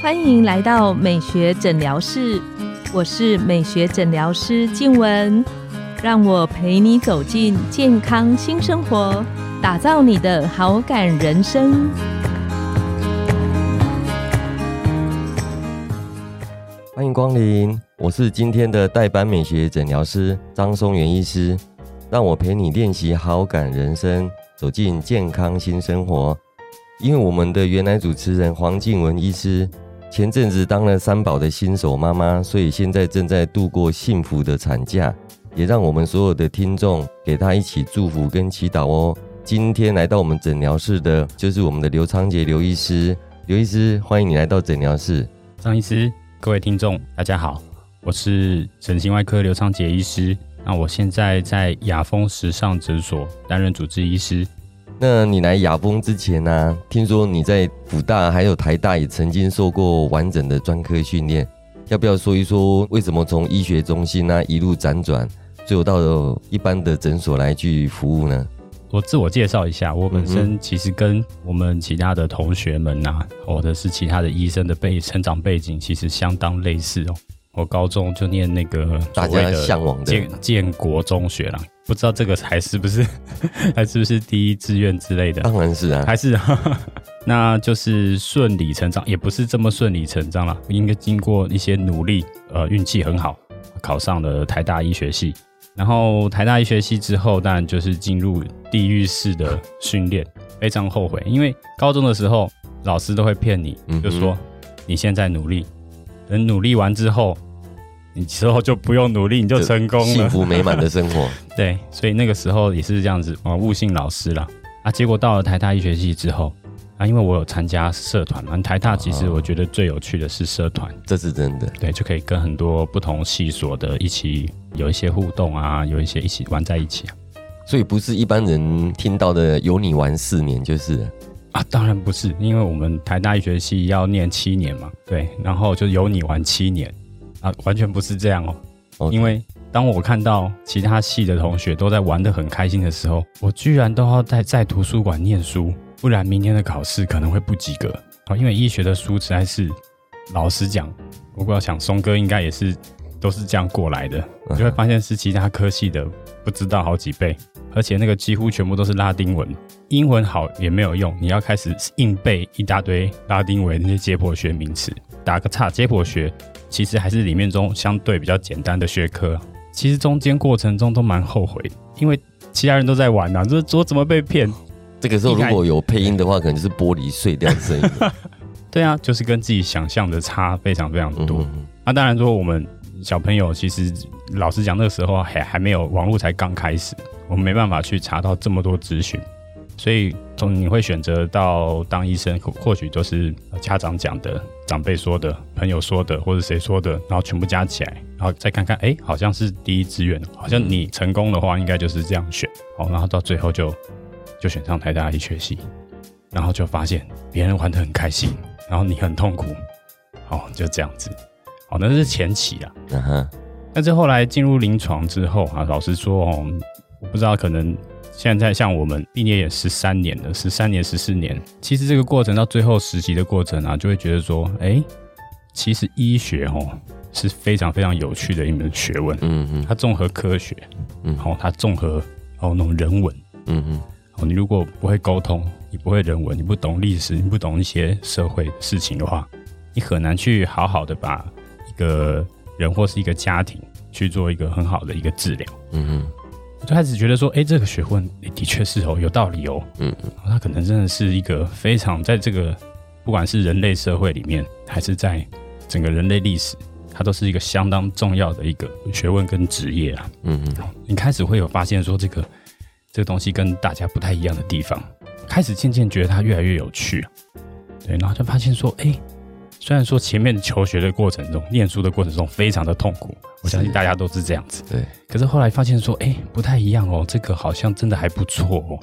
欢迎来到美学诊疗室，我是美学诊疗师静文，让我陪你走进健康新生活，打造你的好感人生。欢迎光临，我是今天的代班美学诊疗师张松元医师，让我陪你练习好感人生，走进健康新生活。因为我们的原来主持人黄静雯医师。前阵子当了三宝的新手妈妈，所以现在正在度过幸福的产假，也让我们所有的听众给她一起祝福跟祈祷哦。今天来到我们诊疗室的，就是我们的刘昌杰刘医师。刘医师，欢迎你来到诊疗室。张医师，各位听众，大家好，我是整形外科刘昌杰医师。那我现在在雅风时尚诊所担任主治医师。那你来雅风之前呢？听说你在辅大还有台大也曾经受过完整的专科训练，要不要说一说为什么从医学中心呢一路辗转，最后到了一般的诊所来去服务呢？我自我介绍一下，我本身其实跟我们其他的同学们呐，或者是其他的医生的背成长背景，其实相当类似哦。我高中就念那个大家向往的。建建国中学啦，不知道这个还是不是 还是不是第一志愿之类的？当然是啊，还是，那就是顺理成章，也不是这么顺理成章了，应该经过一些努力，呃，运气很好，考上了台大医学系。然后台大医学系之后，当然就是进入地狱式的训练，非常后悔，因为高中的时候老师都会骗你，就说你现在努力，等努力完之后。你之后就不用努力，你就成功了，幸福美满的生活。对，所以那个时候也是这样子啊，悟性老师了啊。结果到了台大医学系之后啊，因为我有参加社团嘛，台大其实我觉得最有趣的是社团，这是真的。对，就可以跟很多不同系所的一起有一些互动啊，有一些一起玩在一起啊。所以不是一般人听到的有你玩四年就是啊，当然不是，因为我们台大医学系要念七年嘛，对，然后就有你玩七年。啊，完全不是这样哦。因为当我看到其他系的同学都在玩的很开心的时候，我居然都要在在图书馆念书，不然明天的考试可能会不及格啊。因为医学的书实在是，老实讲，不过想松哥应该也是都是这样过来的，就会发现是其他科系的不知道好几倍，而且那个几乎全部都是拉丁文，英文好也没有用，你要开始硬背一大堆拉丁文那些解剖学名词，打个岔，解剖学。其实还是里面中相对比较简单的学科，其实中间过程中都蛮后悔，因为其他人都在玩啊，这我怎么被骗？这个时候如果有配音的话，可能就是玻璃碎掉的声音。对啊，就是跟自己想象的差非常非常多。那当然说我们小朋友其实老实讲，那个时候还还没有网络，才刚开始，我们没办法去查到这么多资讯。所以，从你会选择到当医生，或许都是家长讲的、长辈说的、朋友说的，或者谁说的，然后全部加起来，然后再看看，哎，好像是第一志愿，好像你成功的话，应该就是这样选，好，然后到最后就就选上台大医学系，然后就发现别人玩的很开心，然后你很痛苦，好，就这样子，好，那是前期啊，嗯哼，但是后来进入临床之后啊，老实说哦，我不知道可能。现在像我们毕业也十三年了，十三年、十四年，其实这个过程到最后实习的过程啊，就会觉得说，哎，其实医学哦是非常非常有趣的一门学问，嗯嗯，它综合科学，嗯，好，它综合哦那种人文，嗯嗯，哦，你如果不会沟通，你不会人文，你不懂历史，你不懂一些社会事情的话，你很难去好好的把一个人或是一个家庭去做一个很好的一个治疗，嗯嗯。就开始觉得说，哎，这个学问的确是哦，有道理哦。嗯嗯，它可能真的是一个非常在这个不管是人类社会里面，还是在整个人类历史，它都是一个相当重要的一个学问跟职业啊。嗯嗯，你开始会有发现说，这个这个东西跟大家不太一样的地方，开始渐渐觉得它越来越有趣。对，然后就发现说，哎。虽然说前面求学的过程中、念书的过程中非常的痛苦，我相信大家都是这样子。对。可是后来发现说，哎，不太一样哦，这个好像真的还不错哦。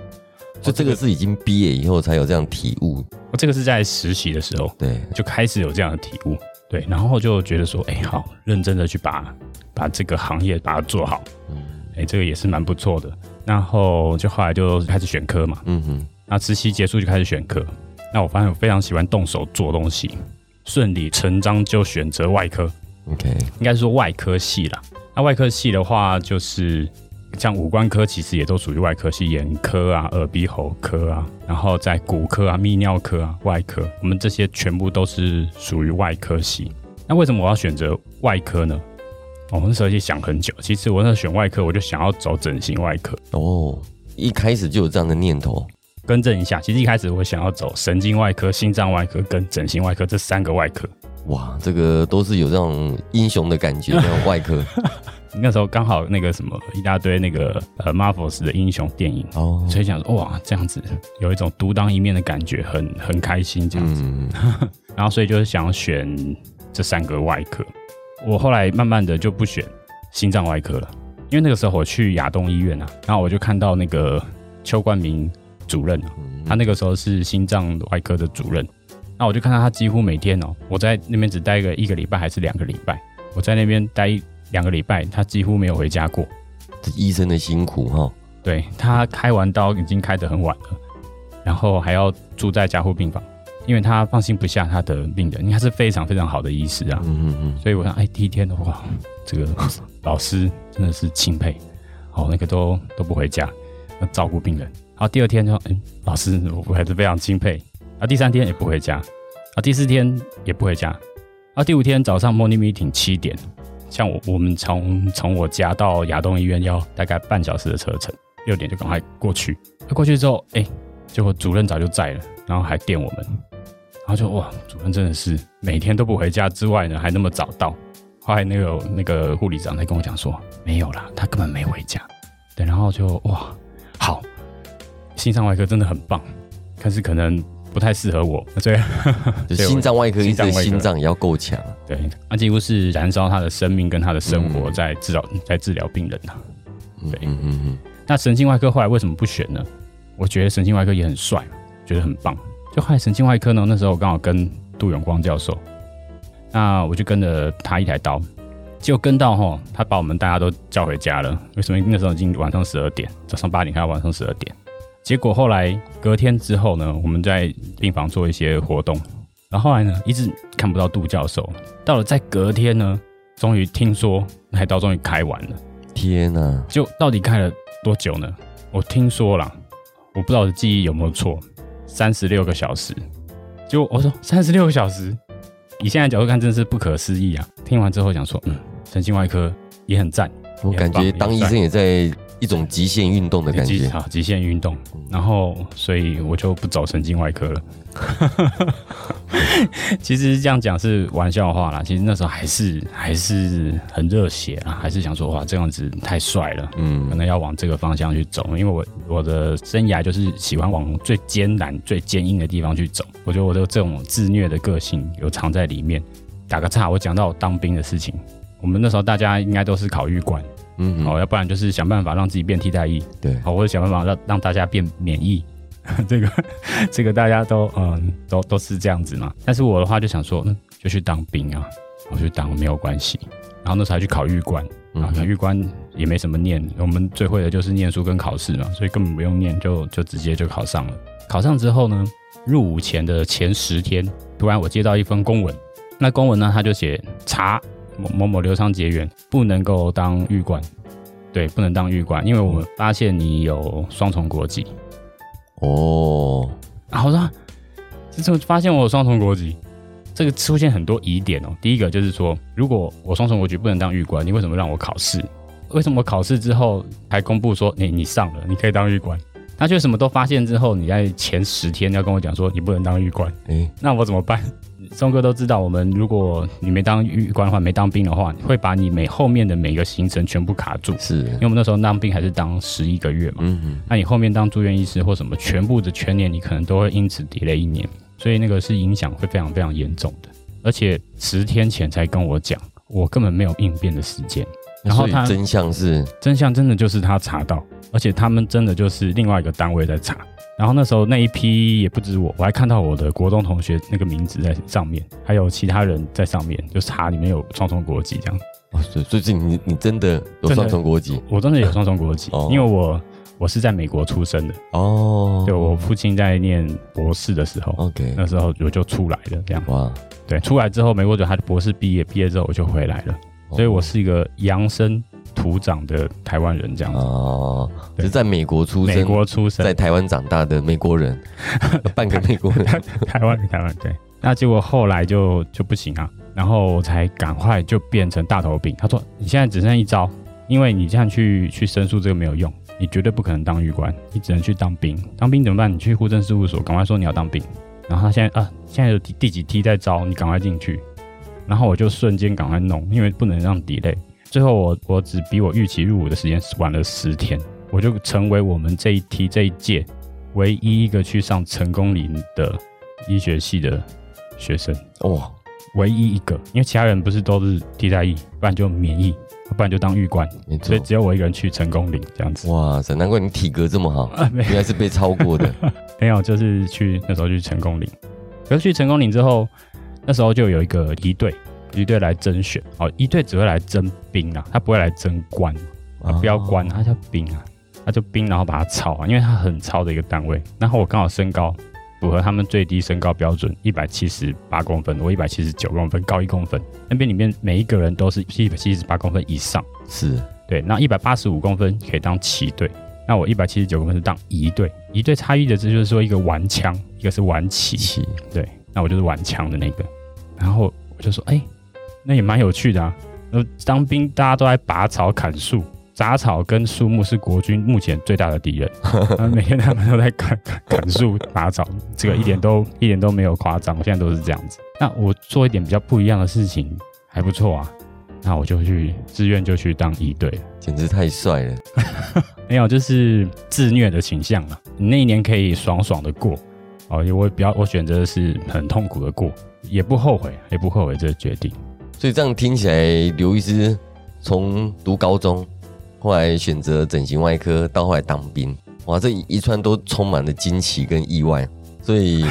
就这个是已经毕业以后才有这样体悟。我这个是在实习的时候，对，就开始有这样的体悟。对，然后就觉得说，哎，好，认真的去把把这个行业把它做好。嗯。哎，这个也是蛮不错的。然后就后来就开始选科嘛。嗯哼。那实习结束就开始选科。那我发现我非常喜欢动手做东西，顺理成章就选择外科。OK，应该是说外科系啦。那外科系的话，就是像五官科，其实也都属于外科系，眼科啊、耳鼻喉科啊，然后在骨科啊、泌尿科啊、外科，我们这些全部都是属于外科系。那为什么我要选择外科呢？我那时候去想很久，其实我那时候选外科，我就想要走整形外科。哦，一开始就有这样的念头。更正一下，其实一开始我想要走神经外科、心脏外科跟整形外科这三个外科。哇，这个都是有这种英雄的感觉，那种外科。那时候刚好那个什么一大堆那个呃 Marvels 的英雄电影哦，所以想说哇，这样子有一种独当一面的感觉，很很开心这样子。然后所以就是想要选这三个外科。我后来慢慢的就不选心脏外科了，因为那个时候我去亚东医院啊，然后我就看到那个邱冠明主任啊，他那个时候是心脏外科的主任。那我就看到他几乎每天哦，我在那边只待个一个礼拜还是两个礼拜，我在那边待两个礼拜，他几乎没有回家过。这医生的辛苦哈。对他开完刀已经开得很晚了，然后还要住在加护病房，因为他放心不下他的病人，因为他是非常非常好的医师啊。嗯嗯嗯。所以我想，哎，第一天的话，这个老师真的是钦佩，哦，那个都都不回家要照顾病人。然后第二天说，嗯，老师我还是非常钦佩。啊，第三天也不回家，啊，第四天也不回家，啊，第五天早上 morning meeting 七点，像我我们从从我家到亚东医院要大概半小时的车程，六点就赶快过去。过去之后，哎，结果主任早就在了，然后还电我们，然后就哇，主任真的是每天都不回家之外呢，还那么早到。后来那个那个护理长才跟我讲说，没有啦，他根本没回家。对，然后就哇，心脏外科真的很棒，但是可能。不太适合我，所以 心脏外科医生心脏也要够强。对，那几乎是燃烧他的生命跟他的生活在治疗，在治疗病人呐。对，嗯嗯嗯。那神经外科后来为什么不选呢？我觉得神经外科也很帅，觉得很棒。就后来神经外科呢，那时候我刚好跟杜永光教授，那我就跟着他一台刀，结果跟到哈，他把我们大家都叫回家了。为什么？那时候已经晚上十二点，早上八点，还要晚上十二点。结果后来隔天之后呢，我们在病房做一些活动，然后后来呢一直看不到杜教授。到了在隔天呢，终于听说那台刀终于开完了。天哪！就到底开了多久呢？我听说了，我不知道我的记忆有没有错，三十六个小时。就我说三十六个小时，以现在角度看，真是不可思议啊！听完之后想说，嗯，神经外科也很赞。我感觉当医生也在。一种极限运动的感觉啊，极限运动，然后所以我就不走神经外科了。其实这样讲是玩笑话啦，其实那时候还是还是很热血啊，还是想说哇这样子太帅了，嗯，可能要往这个方向去走，因为我我的生涯就是喜欢往最艰难、最坚硬的地方去走。我觉得我的这种自虐的个性有藏在里面。打个岔，我讲到当兵的事情，我们那时候大家应该都是考预官。嗯，哦，要不然就是想办法让自己变替代役，对，好，或者想办法让让大家变免疫，这个 这个大家都嗯都都是这样子嘛。但是我的话就想说，嗯，就去当兵啊，我去当没有关系。然后那时候还去考预官，啊，考预官也没什么念，我们最会的就是念书跟考试嘛，所以根本不用念，就就直接就考上了。考上之后呢，入伍前的前十天，突然我接到一封公文，那公文呢他就写查。某某某刘昌结缘不能够当狱官，对，不能当狱官，因为我们发现你有双重国籍。哦，然后说，这发现我有双重国籍，这个出现很多疑点哦。第一个就是说，如果我双重国籍不能当狱官，你为什么让我考试？为什么考试之后还公布说你你上了，你可以当狱官？他却什么都发现之后，你在前十天要跟我讲说你不能当狱官，哎，那我怎么办？松哥都知道，我们如果你没当狱官的话，没当兵的话，会把你每后面的每个行程全部卡住。是，因为我们那时候当兵还是当十一个月嘛。嗯嗯。那你后面当住院医师或什么，全部的全年你可能都会因此 delay 一年，所以那个是影响会非常非常严重的。而且十天前才跟我讲，我根本没有应变的时间。然后他真相是，真相真的就是他查到，而且他们真的就是另外一个单位在查。然后那时候那一批也不止我，我还看到我的国中同学那个名字在上面，还有其他人在上面，就查里面有双重国籍这样。哦，所以最近你你真的有双重国籍？我真的。有双重国籍，因为我我是在美国出生的。哦，对我父亲在念博士的时候，OK，那时候我就出来了，这样。哇，对，出来之后没多久他的博士毕业，毕业之后我就回来了，所以我是一个洋生土长的台湾人，这样子哦，是在美国出生，美国出生，在台湾长大的美国人，半个美国人，台湾台湾对，那结果后来就就不行啊，然后我才赶快就变成大头兵，他说你现在只剩一招，因为你这样去去申诉这个没有用。你绝对不可能当狱官，你只能去当兵。当兵怎么办？你去户政事务所，赶快说你要当兵。然后他现在啊，现在有第第几梯在招，你赶快进去。然后我就瞬间赶快弄，因为不能让 delay。最后我我只比我预期入伍的时间晚了十天，我就成为我们这一梯这一届唯一一个去上成功岭的医学系的学生。哇，唯一一个，因为其他人不是都是替代役，不然就免役。不然就当狱官，所以只有我一个人去成功岭这样子。哇塞，难怪你体格这么好，原来是被超过的。没有，就是去那时候去成功岭。可是去成功岭之后，那时候就有一个一队，一队来甄选。哦，一队只会来征兵啊，他不会来征官啊，不要官，他叫兵啊，他就兵，然后把他操啊，因为他很超的一个单位。然后我刚好身高。符合他们最低身高标准，一百七十八公分，我一百七十九公分，高一公分。那边里面每一个人都是一百七十八公分以上，是对。那一百八十五公分可以当旗队，那我一百七十九公分是当一队。一队差异的这就是说一个玩枪，一个是玩旗。对，那我就是玩枪的那个。然后我就说，哎，那也蛮有趣的啊。那当兵大家都在拔草砍树。杂草跟树木是国军目前最大的敌人，每天他们都在砍砍树、拔草，这个一点都一点都没有夸张，现在都是这样子。那我做一点比较不一样的事情，还不错啊。那我就去自愿就去当一队，简直太帅了。没有，就是自虐的倾向了。你那一年可以爽爽的过，哦，我比较我选择的是很痛苦的过，也不后悔，也不后悔这个决定。所以这样听起来，刘医师从读高中。后来选择整形外科，到后来当兵，哇，这一串都充满了惊奇跟意外，所以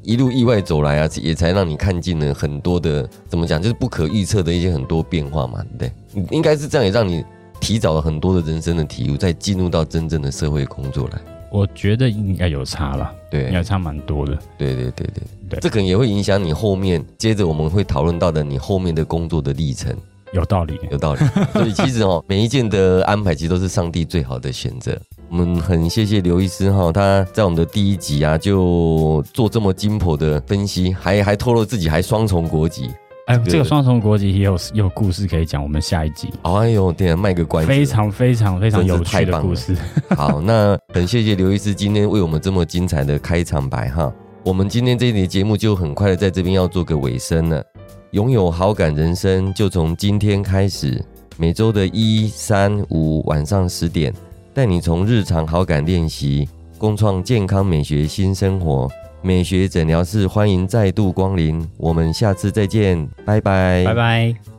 一路意外走来啊，也才让你看尽了很多的怎么讲，就是不可预测的一些很多变化嘛，对？应该是这样，也让你提早了很多的人生的体悟，再进入到真正的社会工作来。我觉得应该有差了，对，应该差蛮多的。对对对对对，这可能也会影响你后面，接着我们会讨论到的你后面的工作的历程。有道理，有道理。所以其实哦，每一件的安排其实都是上帝最好的选择。我们很谢谢刘医师哈，他在我们的第一集啊就做这么精辟的分析，还还透露自己还双重国籍。哎，这个双重国籍也有有故事可以讲，我们下一集。哎呦，天，卖个关子，非常非常非常有趣的故事。好，那很谢谢刘医师今天为我们这么精彩的开场白哈。我们今天这一集节目就很快的在这边要做个尾声了。拥有好感人生，就从今天开始。每周的一、三、五晚上十点，带你从日常好感练习，共创健康美学新生活。美学诊疗室欢迎再度光临，我们下次再见，拜拜，拜拜。